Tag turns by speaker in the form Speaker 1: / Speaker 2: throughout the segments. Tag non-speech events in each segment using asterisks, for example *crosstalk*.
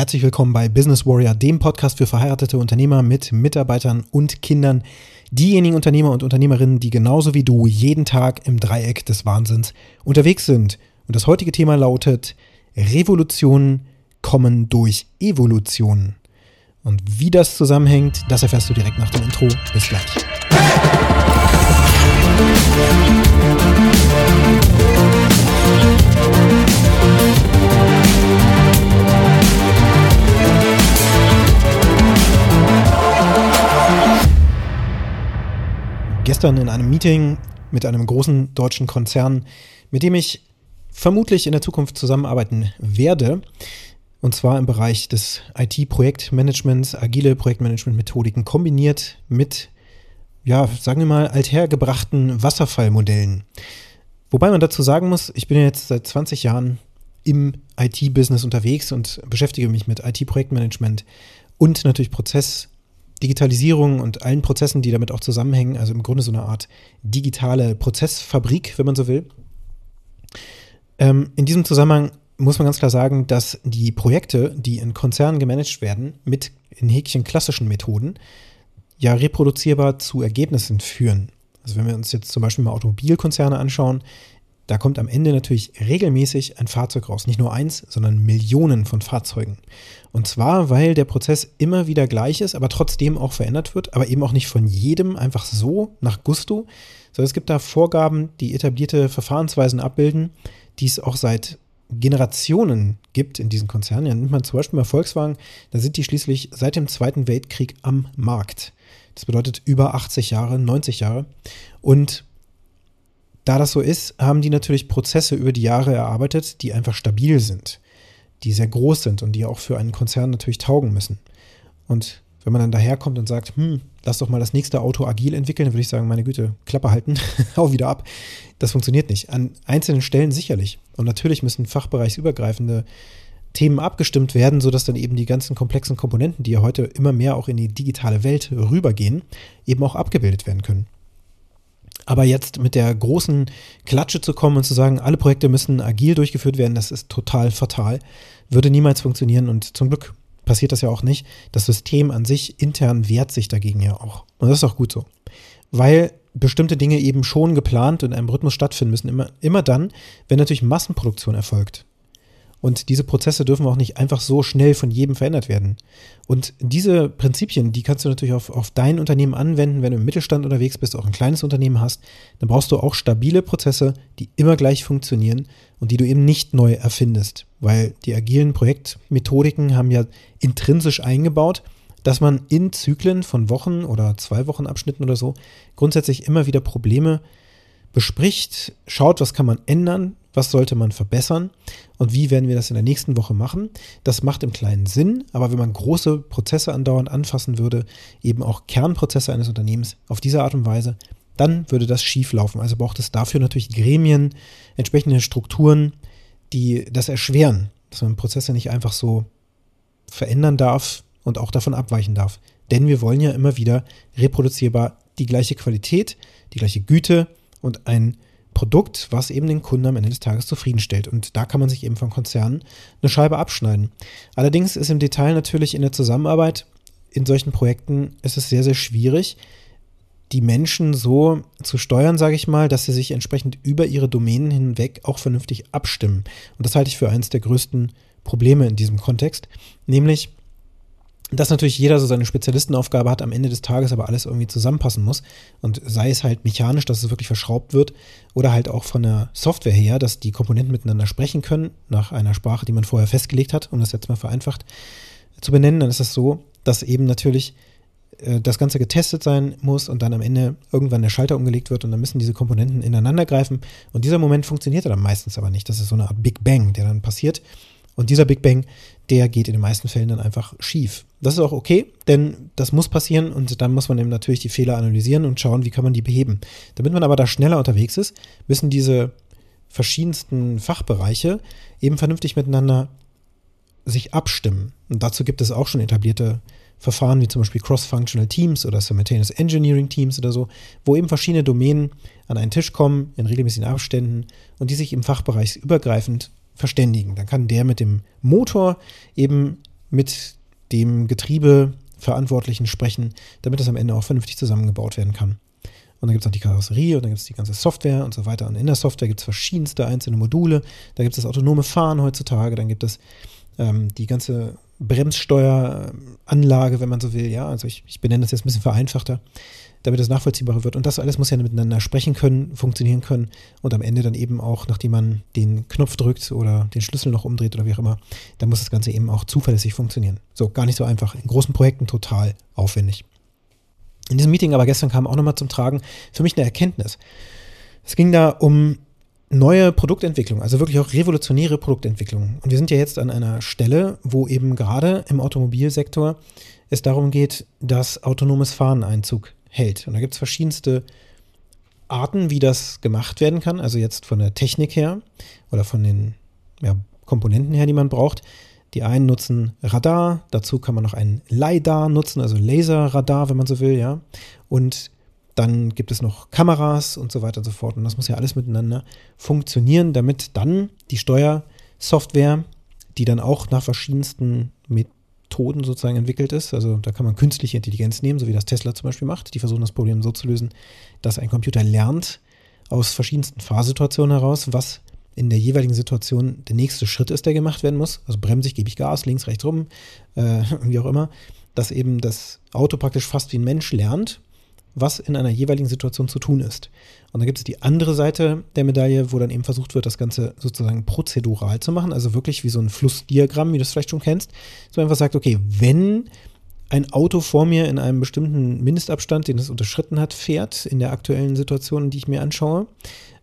Speaker 1: Herzlich willkommen bei Business Warrior, dem Podcast für verheiratete Unternehmer mit Mitarbeitern und Kindern. Diejenigen Unternehmer und Unternehmerinnen, die genauso wie du jeden Tag im Dreieck des Wahnsinns unterwegs sind. Und das heutige Thema lautet Revolutionen kommen durch Evolution. Und wie das zusammenhängt, das erfährst du direkt nach dem Intro. Bis gleich. Gestern in einem Meeting mit einem großen deutschen Konzern, mit dem ich vermutlich in der Zukunft zusammenarbeiten werde, und zwar im Bereich des IT-Projektmanagements, agile Projektmanagement-Methodiken kombiniert mit, ja, sagen wir mal, althergebrachten Wasserfallmodellen. Wobei man dazu sagen muss, ich bin jetzt seit 20 Jahren im IT-Business unterwegs und beschäftige mich mit IT-Projektmanagement und natürlich Prozessdigitalisierung und allen Prozessen, die damit auch zusammenhängen. Also im Grunde so eine Art digitale Prozessfabrik, wenn man so will. Ähm, in diesem Zusammenhang muss man ganz klar sagen, dass die Projekte, die in Konzernen gemanagt werden, mit in Häkchen klassischen Methoden, ja reproduzierbar zu Ergebnissen führen. Also wenn wir uns jetzt zum Beispiel mal Automobilkonzerne anschauen, da kommt am Ende natürlich regelmäßig ein Fahrzeug raus. Nicht nur eins, sondern Millionen von Fahrzeugen. Und zwar, weil der Prozess immer wieder gleich ist, aber trotzdem auch verändert wird, aber eben auch nicht von jedem einfach so nach Gusto, sondern es gibt da Vorgaben, die etablierte Verfahrensweisen abbilden, die es auch seit Generationen gibt in diesen Konzernen. Ja, nimmt man zum Beispiel mal Volkswagen, da sind die schließlich seit dem Zweiten Weltkrieg am Markt. Das bedeutet über 80 Jahre, 90 Jahre. Und da das so ist, haben die natürlich Prozesse über die Jahre erarbeitet, die einfach stabil sind, die sehr groß sind und die auch für einen Konzern natürlich taugen müssen. Und wenn man dann daherkommt und sagt, hm, lass doch mal das nächste Auto agil entwickeln, dann würde ich sagen, meine Güte, Klappe halten, *laughs* hau wieder ab. Das funktioniert nicht. An einzelnen Stellen sicherlich. Und natürlich müssen fachbereichsübergreifende Themen abgestimmt werden, sodass dann eben die ganzen komplexen Komponenten, die ja heute immer mehr auch in die digitale Welt rübergehen, eben auch abgebildet werden können. Aber jetzt mit der großen Klatsche zu kommen und zu sagen, alle Projekte müssen agil durchgeführt werden, das ist total fatal. Würde niemals funktionieren und zum Glück passiert das ja auch nicht. Das System an sich intern wehrt sich dagegen ja auch. Und das ist auch gut so. Weil bestimmte Dinge eben schon geplant und in einem Rhythmus stattfinden müssen. Immer, immer dann, wenn natürlich Massenproduktion erfolgt. Und diese Prozesse dürfen auch nicht einfach so schnell von jedem verändert werden. Und diese Prinzipien, die kannst du natürlich auf, auf dein Unternehmen anwenden, wenn du im Mittelstand unterwegs bist, auch ein kleines Unternehmen hast. Dann brauchst du auch stabile Prozesse, die immer gleich funktionieren und die du eben nicht neu erfindest. Weil die agilen Projektmethodiken haben ja intrinsisch eingebaut, dass man in Zyklen von Wochen oder zwei Wochen Abschnitten oder so grundsätzlich immer wieder Probleme bespricht, schaut, was kann man ändern, was sollte man verbessern und wie werden wir das in der nächsten Woche machen. Das macht im Kleinen Sinn, aber wenn man große Prozesse andauernd anfassen würde, eben auch Kernprozesse eines Unternehmens auf diese Art und Weise, dann würde das schief laufen. Also braucht es dafür natürlich Gremien, entsprechende Strukturen, die das erschweren, dass man Prozesse nicht einfach so verändern darf und auch davon abweichen darf. Denn wir wollen ja immer wieder reproduzierbar die gleiche Qualität, die gleiche Güte und ein Produkt, was eben den Kunden am Ende des Tages zufriedenstellt. Und da kann man sich eben von Konzernen eine Scheibe abschneiden. Allerdings ist im Detail natürlich in der Zusammenarbeit in solchen Projekten ist es sehr, sehr schwierig, die Menschen so zu steuern, sage ich mal, dass sie sich entsprechend über ihre Domänen hinweg auch vernünftig abstimmen. Und das halte ich für eines der größten Probleme in diesem Kontext, nämlich dass natürlich jeder so seine Spezialistenaufgabe hat, am Ende des Tages aber alles irgendwie zusammenpassen muss. Und sei es halt mechanisch, dass es wirklich verschraubt wird, oder halt auch von der Software her, dass die Komponenten miteinander sprechen können, nach einer Sprache, die man vorher festgelegt hat, um das jetzt mal vereinfacht zu benennen, dann ist es das so, dass eben natürlich äh, das Ganze getestet sein muss und dann am Ende irgendwann der Schalter umgelegt wird und dann müssen diese Komponenten ineinander greifen. Und dieser Moment funktioniert dann meistens aber nicht. Das ist so eine Art Big Bang, der dann passiert. Und dieser Big Bang, der geht in den meisten Fällen dann einfach schief. Das ist auch okay, denn das muss passieren und dann muss man eben natürlich die Fehler analysieren und schauen, wie kann man die beheben. Damit man aber da schneller unterwegs ist, müssen diese verschiedensten Fachbereiche eben vernünftig miteinander sich abstimmen. Und dazu gibt es auch schon etablierte Verfahren wie zum Beispiel Cross-Functional Teams oder Simultaneous Engineering Teams oder so, wo eben verschiedene Domänen an einen Tisch kommen in regelmäßigen Abständen und die sich im Fachbereich übergreifend verständigen. Dann kann der mit dem Motor eben mit dem Getriebeverantwortlichen sprechen, damit das am Ende auch vernünftig zusammengebaut werden kann. Und dann gibt es noch die Karosserie und dann gibt es die ganze Software und so weiter. Und in der Software gibt es verschiedenste einzelne Module. Da gibt es das autonome Fahren heutzutage, dann gibt es ähm, die ganze Bremssteueranlage, wenn man so will. Ja, also ich, ich benenne das jetzt ein bisschen vereinfachter, damit es nachvollziehbarer wird. Und das alles muss ja miteinander sprechen können, funktionieren können und am Ende dann eben auch, nachdem man den Knopf drückt oder den Schlüssel noch umdreht oder wie auch immer, dann muss das Ganze eben auch zuverlässig funktionieren. So, gar nicht so einfach. In großen Projekten total aufwendig. In diesem Meeting aber gestern kam auch nochmal zum Tragen für mich eine Erkenntnis. Es ging da um neue Produktentwicklung, also wirklich auch revolutionäre Produktentwicklung. Und wir sind ja jetzt an einer Stelle, wo eben gerade im Automobilsektor es darum geht, dass autonomes Fahren Einzug hält. Und da gibt es verschiedenste Arten, wie das gemacht werden kann. Also jetzt von der Technik her oder von den ja, Komponenten her, die man braucht. Die einen nutzen Radar, dazu kann man noch einen LiDAR nutzen, also Laserradar, wenn man so will, ja. Und dann gibt es noch Kameras und so weiter und so fort. Und das muss ja alles miteinander funktionieren, damit dann die Steuersoftware, die dann auch nach verschiedensten Methoden sozusagen entwickelt ist, also da kann man künstliche Intelligenz nehmen, so wie das Tesla zum Beispiel macht. Die versuchen das Problem so zu lösen, dass ein Computer lernt aus verschiedensten Fahrsituationen heraus, was in der jeweiligen Situation der nächste Schritt ist, der gemacht werden muss. Also bremse ich, gebe ich Gas, links, rechts rum, äh, *laughs* wie auch immer. Dass eben das Auto praktisch fast wie ein Mensch lernt, was in einer jeweiligen Situation zu tun ist. Und dann gibt es die andere Seite der Medaille, wo dann eben versucht wird, das Ganze sozusagen prozedural zu machen, also wirklich wie so ein Flussdiagramm, wie du es vielleicht schon kennst, so einfach sagt, okay, wenn ein Auto vor mir in einem bestimmten Mindestabstand, den es unterschritten hat, fährt, in der aktuellen Situation, die ich mir anschaue,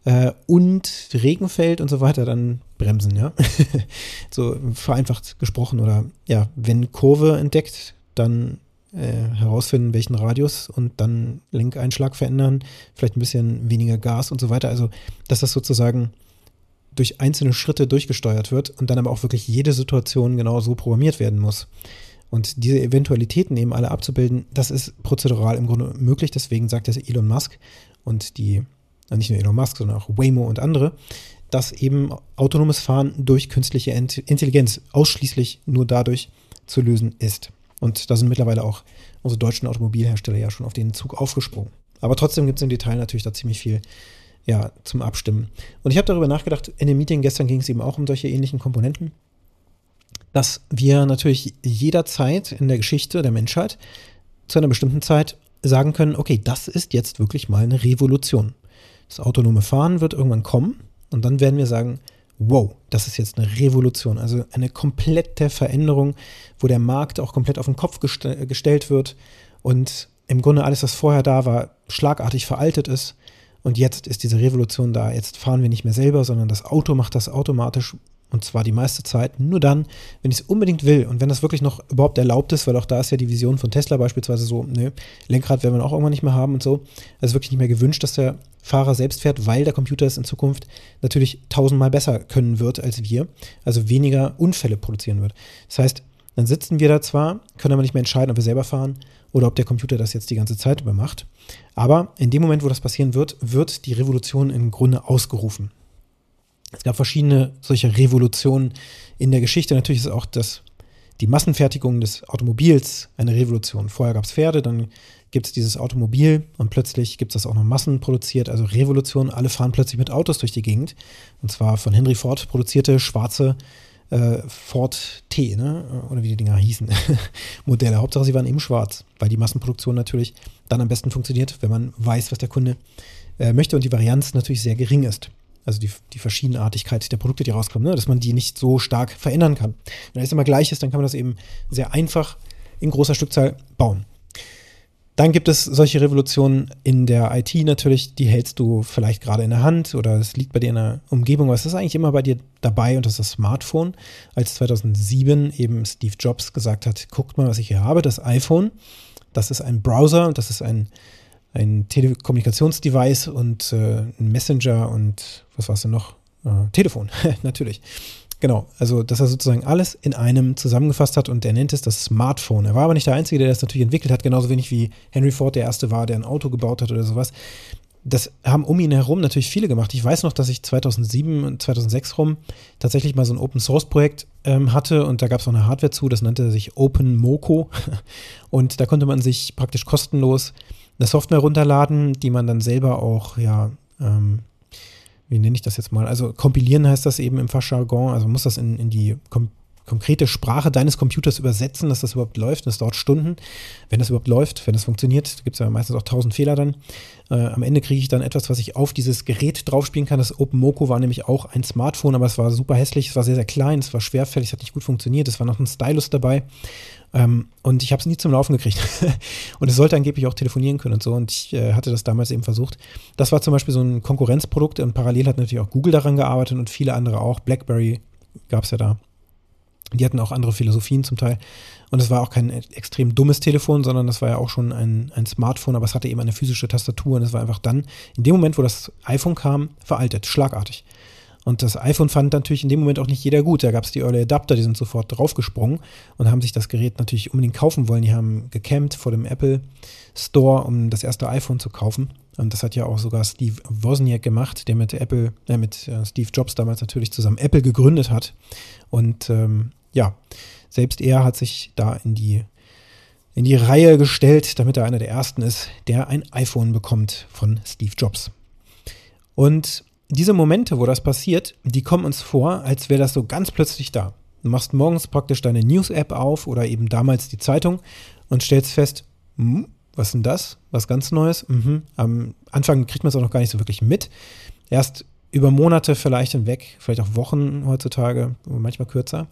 Speaker 1: äh, und Regen fällt und so weiter, dann bremsen, ja. *laughs* so vereinfacht gesprochen. Oder ja, wenn Kurve entdeckt, dann äh, herausfinden, welchen Radius und dann Lenkeinschlag verändern, vielleicht ein bisschen weniger Gas und so weiter. Also, dass das sozusagen durch einzelne Schritte durchgesteuert wird und dann aber auch wirklich jede Situation genau so programmiert werden muss. Und diese Eventualitäten eben alle abzubilden, das ist prozedural im Grunde möglich. Deswegen sagt das Elon Musk und die nicht nur Elon Musk, sondern auch Waymo und andere, dass eben autonomes Fahren durch künstliche Intelligenz ausschließlich nur dadurch zu lösen ist. Und da sind mittlerweile auch unsere deutschen Automobilhersteller ja schon auf den Zug aufgesprungen. Aber trotzdem gibt es im Detail natürlich da ziemlich viel ja, zum Abstimmen. Und ich habe darüber nachgedacht, in dem Meeting gestern ging es eben auch um solche ähnlichen Komponenten, dass wir natürlich jederzeit in der Geschichte der Menschheit zu einer bestimmten Zeit sagen können, okay, das ist jetzt wirklich mal eine Revolution. Das autonome Fahren wird irgendwann kommen und dann werden wir sagen, wow, das ist jetzt eine Revolution, also eine komplette Veränderung, wo der Markt auch komplett auf den Kopf gestell, gestellt wird und im Grunde alles, was vorher da war, schlagartig veraltet ist. Und jetzt ist diese Revolution da. Jetzt fahren wir nicht mehr selber, sondern das Auto macht das automatisch und zwar die meiste Zeit nur dann, wenn ich es unbedingt will und wenn das wirklich noch überhaupt erlaubt ist, weil auch da ist ja die Vision von Tesla beispielsweise so, ne, Lenkrad werden wir auch irgendwann nicht mehr haben und so. Also wirklich nicht mehr gewünscht, dass der Fahrer selbst fährt, weil der Computer es in Zukunft natürlich tausendmal besser können wird als wir, also weniger Unfälle produzieren wird. Das heißt, dann sitzen wir da zwar, können aber nicht mehr entscheiden, ob wir selber fahren oder ob der Computer das jetzt die ganze Zeit über macht. Aber in dem Moment, wo das passieren wird, wird die Revolution im Grunde ausgerufen. Es gab verschiedene solche Revolutionen in der Geschichte. Natürlich ist auch das, die Massenfertigung des Automobils eine Revolution. Vorher gab es Pferde, dann gibt es dieses Automobil und plötzlich gibt es das auch noch massenproduziert, also Revolution. Alle fahren plötzlich mit Autos durch die Gegend. Und zwar von Henry Ford produzierte schwarze äh, Ford T, ne? oder wie die Dinger hießen, *laughs* Modelle. Hauptsache, sie waren eben schwarz, weil die Massenproduktion natürlich dann am besten funktioniert, wenn man weiß, was der Kunde äh, möchte und die Varianz natürlich sehr gering ist also die, die Verschiedenartigkeit der Produkte, die rauskommen, ne? dass man die nicht so stark verändern kann. Wenn es immer gleich ist, dann kann man das eben sehr einfach in großer Stückzahl bauen. Dann gibt es solche Revolutionen in der IT natürlich, die hältst du vielleicht gerade in der Hand oder es liegt bei dir in der Umgebung, es ist eigentlich immer bei dir dabei und das ist das Smartphone. Als 2007 eben Steve Jobs gesagt hat, guckt mal, was ich hier habe, das iPhone, das ist ein Browser und das ist ein ein Telekommunikationsdevice und äh, ein Messenger und was war es denn noch? Äh, Telefon, *laughs* natürlich. Genau, also dass er sozusagen alles in einem zusammengefasst hat und er nennt es das Smartphone. Er war aber nicht der Einzige, der das natürlich entwickelt hat, genauso wenig wie Henry Ford der Erste war, der ein Auto gebaut hat oder sowas. das haben um ihn herum natürlich viele gemacht. Ich weiß noch, dass ich 2007 und 2006 rum tatsächlich mal so ein Open Source Projekt ähm, hatte und da gab es auch eine Hardware zu, das nannte sich Open Moco *laughs* und da konnte man sich praktisch kostenlos eine Software runterladen, die man dann selber auch, ja, ähm, wie nenne ich das jetzt mal? Also kompilieren heißt das eben im Fachjargon, also man muss das in, in die Kom konkrete Sprache deines Computers übersetzen, dass das überhaupt läuft. Das dauert Stunden. Wenn das überhaupt läuft, wenn das funktioniert, gibt es ja meistens auch tausend Fehler dann. Äh, am Ende kriege ich dann etwas, was ich auf dieses Gerät draufspielen kann. Das OpenMoko war nämlich auch ein Smartphone, aber es war super hässlich, es war sehr, sehr klein, es war schwerfällig, es hat nicht gut funktioniert, es war noch ein Stylus dabei. Ähm, und ich habe es nie zum Laufen gekriegt. *laughs* und es sollte angeblich auch telefonieren können und so. Und ich äh, hatte das damals eben versucht. Das war zum Beispiel so ein Konkurrenzprodukt und parallel hat natürlich auch Google daran gearbeitet und viele andere auch. BlackBerry gab es ja da. Die hatten auch andere Philosophien zum Teil. Und es war auch kein extrem dummes Telefon, sondern das war ja auch schon ein, ein Smartphone, aber es hatte eben eine physische Tastatur und es war einfach dann, in dem Moment, wo das iPhone kam, veraltet, schlagartig. Und das iPhone fand natürlich in dem Moment auch nicht jeder gut. Da gab es die Early Adapter, die sind sofort draufgesprungen und haben sich das Gerät natürlich unbedingt kaufen wollen. Die haben gecampt vor dem Apple Store, um das erste iPhone zu kaufen. Und das hat ja auch sogar Steve Wozniak gemacht, der mit Apple, äh, mit äh, Steve Jobs damals natürlich zusammen Apple gegründet hat. Und ähm, ja, selbst er hat sich da in die, in die Reihe gestellt, damit er einer der ersten ist, der ein iPhone bekommt von Steve Jobs. Und diese Momente, wo das passiert, die kommen uns vor, als wäre das so ganz plötzlich da. Du machst morgens praktisch deine News-App auf oder eben damals die Zeitung und stellst fest, hm, was ist denn das? Was ganz Neues? Mhm. Am Anfang kriegt man es auch noch gar nicht so wirklich mit. Erst über Monate vielleicht hinweg, vielleicht auch Wochen heutzutage, manchmal kürzer,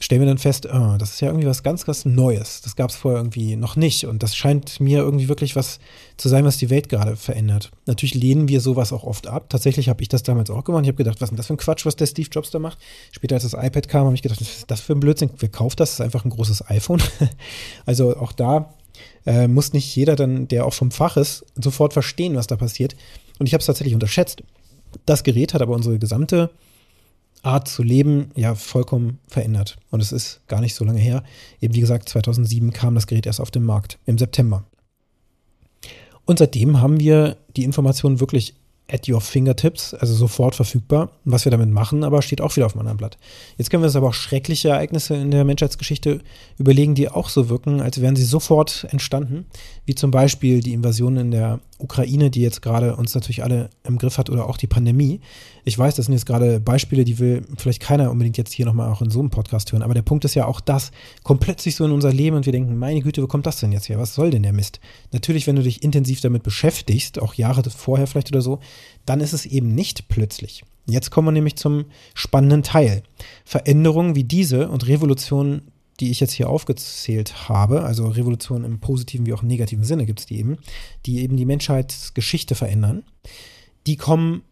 Speaker 1: stellen wir dann fest, oh, das ist ja irgendwie was ganz, ganz Neues. Das gab es vorher irgendwie noch nicht. Und das scheint mir irgendwie wirklich was zu sein, was die Welt gerade verändert. Natürlich lehnen wir sowas auch oft ab. Tatsächlich habe ich das damals auch gemacht. Ich habe gedacht, was ist denn das für ein Quatsch, was der Steve Jobs da macht? Später, als das iPad kam, habe ich gedacht, was ist das für ein Blödsinn? Wer kauft das? Das ist einfach ein großes iPhone. *laughs* also auch da äh, muss nicht jeder dann, der auch vom Fach ist, sofort verstehen, was da passiert. Und ich habe es tatsächlich unterschätzt. Das Gerät hat aber unsere gesamte Art zu leben ja vollkommen verändert. Und es ist gar nicht so lange her. Eben wie gesagt, 2007 kam das Gerät erst auf den Markt, im September. Und seitdem haben wir die Informationen wirklich at your fingertips, also sofort verfügbar. Was wir damit machen, aber steht auch wieder auf einem anderen Blatt. Jetzt können wir uns aber auch schreckliche Ereignisse in der Menschheitsgeschichte überlegen, die auch so wirken, als wären sie sofort entstanden, wie zum Beispiel die Invasion in der Ukraine, die jetzt gerade uns natürlich alle im Griff hat, oder auch die Pandemie. Ich weiß, das sind jetzt gerade Beispiele, die will vielleicht keiner unbedingt jetzt hier nochmal auch in so einem Podcast hören, aber der Punkt ist ja auch das, kommt plötzlich so in unser Leben und wir denken, meine Güte, wo kommt das denn jetzt her? Was soll denn der Mist? Natürlich, wenn du dich intensiv damit beschäftigst, auch Jahre vorher vielleicht oder so, dann ist es eben nicht plötzlich. Jetzt kommen wir nämlich zum spannenden Teil. Veränderungen wie diese und Revolutionen die ich jetzt hier aufgezählt habe, also Revolutionen im positiven wie auch im negativen Sinne gibt es die eben, die eben die Menschheitsgeschichte verändern, die kommen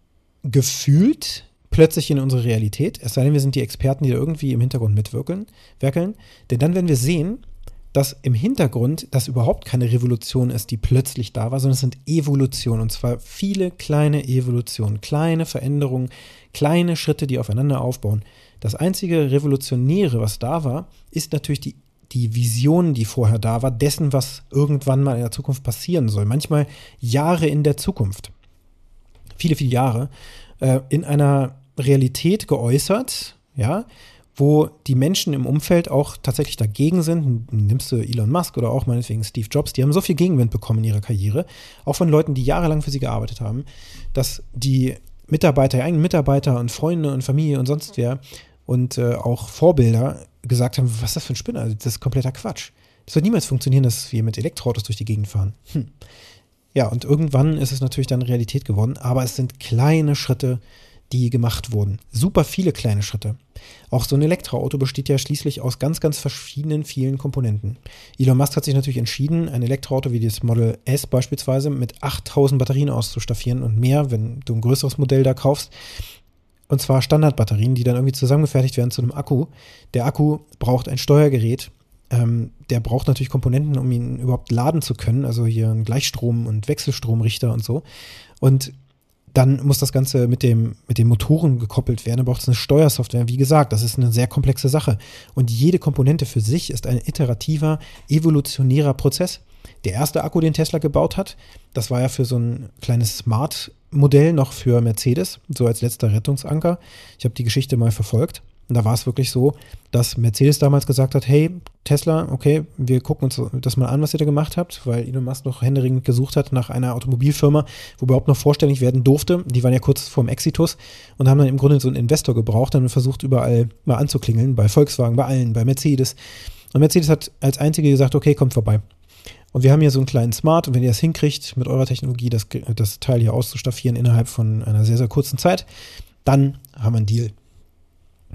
Speaker 1: gefühlt plötzlich in unsere Realität, es sei denn, wir sind die Experten, die da irgendwie im Hintergrund mitwirkeln, werkeln, denn dann werden wir sehen, dass im Hintergrund das überhaupt keine Revolution ist, die plötzlich da war, sondern es sind Evolutionen und zwar viele kleine Evolutionen, kleine Veränderungen, kleine Schritte, die aufeinander aufbauen. Das einzige Revolutionäre, was da war, ist natürlich die, die Vision, die vorher da war, dessen, was irgendwann mal in der Zukunft passieren soll. Manchmal Jahre in der Zukunft. Viele, viele Jahre. Äh, in einer Realität geäußert, ja, wo die Menschen im Umfeld auch tatsächlich dagegen sind. Nimmst du Elon Musk oder auch meinetwegen Steve Jobs, die haben so viel Gegenwind bekommen in ihrer Karriere, auch von Leuten, die jahrelang für sie gearbeitet haben, dass die Mitarbeiter, eigenen Mitarbeiter und Freunde und Familie und sonst wer und äh, auch Vorbilder gesagt haben, was ist das für ein Spinner? Also, das ist kompletter Quatsch. Das wird niemals funktionieren, dass wir mit Elektroautos durch die Gegend fahren. Hm. Ja, und irgendwann ist es natürlich dann Realität geworden, aber es sind kleine Schritte, die gemacht wurden. Super viele kleine Schritte. Auch so ein Elektroauto besteht ja schließlich aus ganz, ganz verschiedenen, vielen Komponenten. Elon Musk hat sich natürlich entschieden, ein Elektroauto wie das Model S beispielsweise mit 8000 Batterien auszustaffieren und mehr, wenn du ein größeres Modell da kaufst. Und zwar Standardbatterien, die dann irgendwie zusammengefertigt werden zu einem Akku. Der Akku braucht ein Steuergerät. Ähm, der braucht natürlich Komponenten, um ihn überhaupt laden zu können. Also hier ein Gleichstrom- und Wechselstromrichter und so. Und dann muss das Ganze mit dem, mit den Motoren gekoppelt werden. Da braucht es eine Steuersoftware. Wie gesagt, das ist eine sehr komplexe Sache. Und jede Komponente für sich ist ein iterativer, evolutionärer Prozess. der erste Akku, den Tesla gebaut hat. Das war ja für so ein kleines Smart-Modell noch für Mercedes, so als letzter Rettungsanker. Ich habe die Geschichte mal verfolgt. Und da war es wirklich so, dass Mercedes damals gesagt hat, hey, Tesla, okay, wir gucken uns das mal an, was ihr da gemacht habt, weil Elon Musk noch händeringend gesucht hat nach einer Automobilfirma, wo überhaupt noch vorstellig werden durfte. Die waren ja kurz vorm Exitus und haben dann im Grunde so einen Investor gebraucht, dann versucht überall mal anzuklingeln, bei Volkswagen, bei allen, bei Mercedes. Und Mercedes hat als einzige gesagt, okay, kommt vorbei. Und wir haben hier so einen kleinen Smart und wenn ihr es hinkriegt, mit eurer Technologie das, das Teil hier auszustaffieren innerhalb von einer sehr, sehr kurzen Zeit, dann haben wir einen Deal.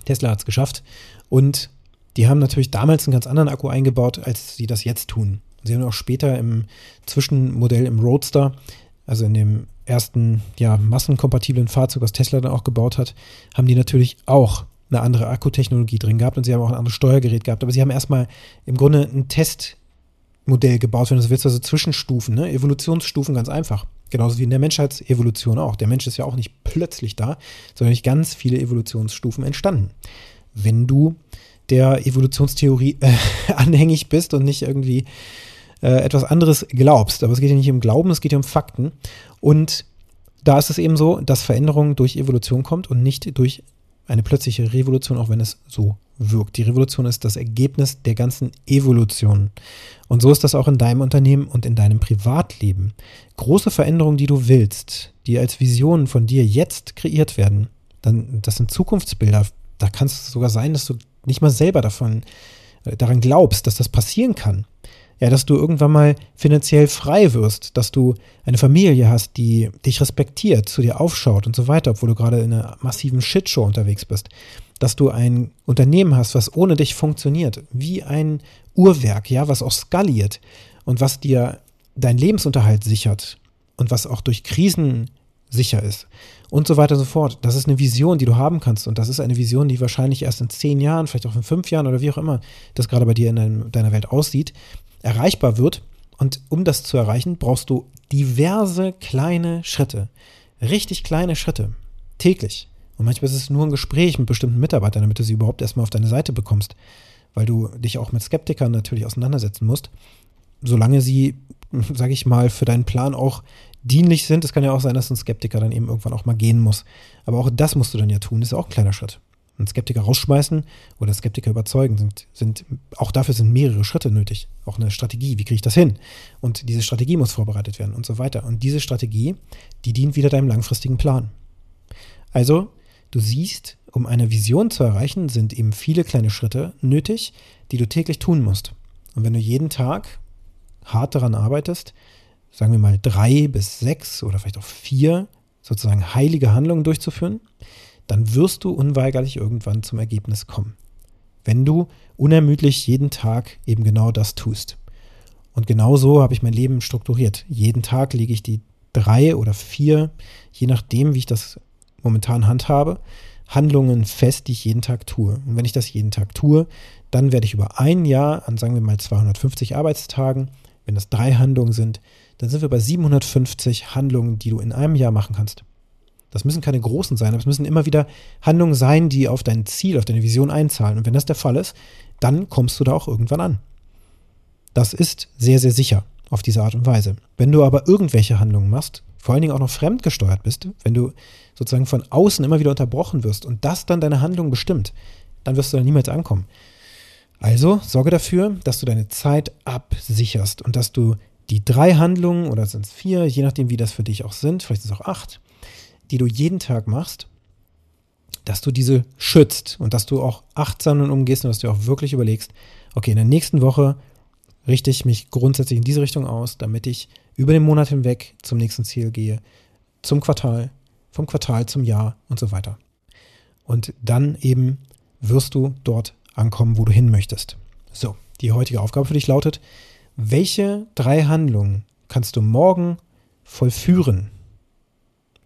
Speaker 1: Tesla hat es geschafft. Und die haben natürlich damals einen ganz anderen Akku eingebaut, als sie das jetzt tun. Sie haben auch später im Zwischenmodell im Roadster, also in dem ersten ja, massenkompatiblen Fahrzeug, was Tesla dann auch gebaut hat, haben die natürlich auch eine andere Akkutechnologie drin gehabt und sie haben auch ein anderes Steuergerät gehabt. Aber sie haben erstmal im Grunde ein Testmodell gebaut, wenn du so willst, also Zwischenstufen, ne? Evolutionsstufen ganz einfach. Genauso wie in der Menschheitsevolution auch. Der Mensch ist ja auch nicht plötzlich da, sondern durch ganz viele Evolutionsstufen entstanden. Wenn du der Evolutionstheorie äh, *laughs* anhängig bist und nicht irgendwie äh, etwas anderes glaubst. Aber es geht ja nicht um Glauben, es geht ja um Fakten. Und da ist es eben so, dass Veränderung durch Evolution kommt und nicht durch eine plötzliche Revolution, auch wenn es so wirkt. Die Revolution ist das Ergebnis der ganzen Evolution. Und so ist das auch in deinem Unternehmen und in deinem Privatleben. Große Veränderungen, die du willst, die als Visionen von dir jetzt kreiert werden, dann, das sind Zukunftsbilder. Da kann es sogar sein, dass du nicht mal selber davon, äh, daran glaubst, dass das passieren kann. Ja, dass du irgendwann mal finanziell frei wirst, dass du eine Familie hast, die dich respektiert, zu dir aufschaut und so weiter, obwohl du gerade in einer massiven Shitshow unterwegs bist. Dass du ein Unternehmen hast, was ohne dich funktioniert, wie ein Uhrwerk, ja, was auch skaliert und was dir deinen Lebensunterhalt sichert und was auch durch Krisen sicher ist und so weiter und so fort. Das ist eine Vision, die du haben kannst und das ist eine Vision, die wahrscheinlich erst in zehn Jahren, vielleicht auch in fünf Jahren oder wie auch immer das gerade bei dir in deinem, deiner Welt aussieht, erreichbar wird. Und um das zu erreichen, brauchst du diverse kleine Schritte. Richtig kleine Schritte. Täglich. Und manchmal ist es nur ein Gespräch mit bestimmten Mitarbeitern, damit du sie überhaupt erstmal auf deine Seite bekommst. Weil du dich auch mit Skeptikern natürlich auseinandersetzen musst. Solange sie, *laughs* sage ich mal, für deinen Plan auch dienlich sind. Es kann ja auch sein, dass ein Skeptiker dann eben irgendwann auch mal gehen muss. Aber auch das musst du dann ja tun. Ist auch ein kleiner Schritt einen Skeptiker rausschmeißen oder Skeptiker überzeugen, sind, sind, auch dafür sind mehrere Schritte nötig. Auch eine Strategie, wie kriege ich das hin? Und diese Strategie muss vorbereitet werden und so weiter. Und diese Strategie, die dient wieder deinem langfristigen Plan. Also, du siehst, um eine Vision zu erreichen, sind eben viele kleine Schritte nötig, die du täglich tun musst. Und wenn du jeden Tag hart daran arbeitest, sagen wir mal drei bis sechs oder vielleicht auch vier sozusagen heilige Handlungen durchzuführen, dann wirst du unweigerlich irgendwann zum Ergebnis kommen. Wenn du unermüdlich jeden Tag eben genau das tust. Und genau so habe ich mein Leben strukturiert. Jeden Tag lege ich die drei oder vier, je nachdem, wie ich das momentan handhabe, Handlungen fest, die ich jeden Tag tue. Und wenn ich das jeden Tag tue, dann werde ich über ein Jahr an, sagen wir mal, 250 Arbeitstagen, wenn das drei Handlungen sind, dann sind wir bei 750 Handlungen, die du in einem Jahr machen kannst. Das müssen keine großen sein, aber es müssen immer wieder Handlungen sein, die auf dein Ziel, auf deine Vision einzahlen. Und wenn das der Fall ist, dann kommst du da auch irgendwann an. Das ist sehr, sehr sicher auf diese Art und Weise. Wenn du aber irgendwelche Handlungen machst, vor allen Dingen auch noch fremdgesteuert bist, wenn du sozusagen von außen immer wieder unterbrochen wirst und das dann deine Handlung bestimmt, dann wirst du da niemals ankommen. Also sorge dafür, dass du deine Zeit absicherst und dass du die drei Handlungen oder sind es vier, je nachdem wie das für dich auch sind, vielleicht sind es auch acht, die du jeden Tag machst, dass du diese schützt und dass du auch achtsam damit umgehst und dass du auch wirklich überlegst, okay, in der nächsten Woche richte ich mich grundsätzlich in diese Richtung aus, damit ich über den Monat hinweg zum nächsten Ziel gehe, zum Quartal, vom Quartal zum Jahr und so weiter. Und dann eben wirst du dort ankommen, wo du hin möchtest. So, die heutige Aufgabe für dich lautet, welche drei Handlungen kannst du morgen vollführen,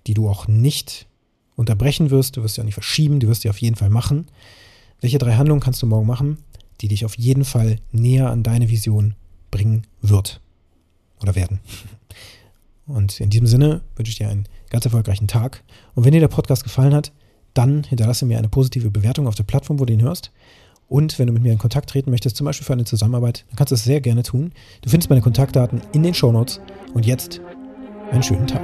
Speaker 1: die du auch nicht unterbrechen wirst, du wirst ja nicht verschieben, du wirst sie auf jeden Fall machen. Welche drei Handlungen kannst du morgen machen, die dich auf jeden Fall näher an deine Vision bringen wird oder werden? Und in diesem Sinne wünsche ich dir einen ganz erfolgreichen Tag. Und wenn dir der Podcast gefallen hat, dann hinterlasse mir eine positive Bewertung auf der Plattform, wo du ihn hörst. Und wenn du mit mir in Kontakt treten möchtest, zum Beispiel für eine Zusammenarbeit, dann kannst du es sehr gerne tun. Du findest meine Kontaktdaten in den Shownotes. Und jetzt einen schönen Tag.